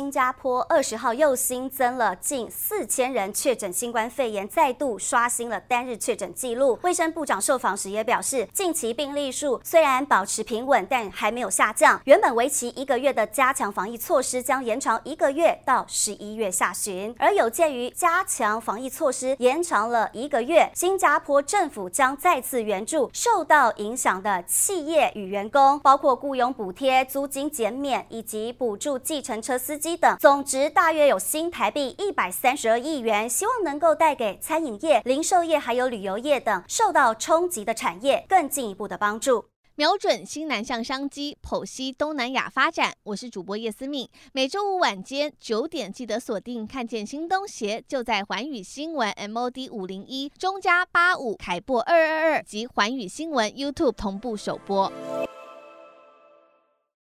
新加坡二十号又新增了近四千人确诊新冠肺炎，再度刷新了单日确诊记录。卫生部长受访时也表示，近期病例数虽然保持平稳，但还没有下降。原本为期一个月的加强防疫措施将延长一个月到十一月下旬。而有鉴于加强防疫措施延长了一个月，新加坡政府将再次援助受到影响的企业与员工，包括雇佣补贴、租金减免以及补助计程车司机等，总值大约有新台币一百三十二亿元，希望能够带给餐饮业、零售业还有旅游业等受到冲击的产业更进一步的帮助。瞄准新南向商机，剖析东南亚发展。我是主播叶思敏，每周五晚间九点记得锁定，看见新东协就在环宇新闻 MOD 五零一中加八五凯播二二二及环宇新闻 YouTube 同步首播。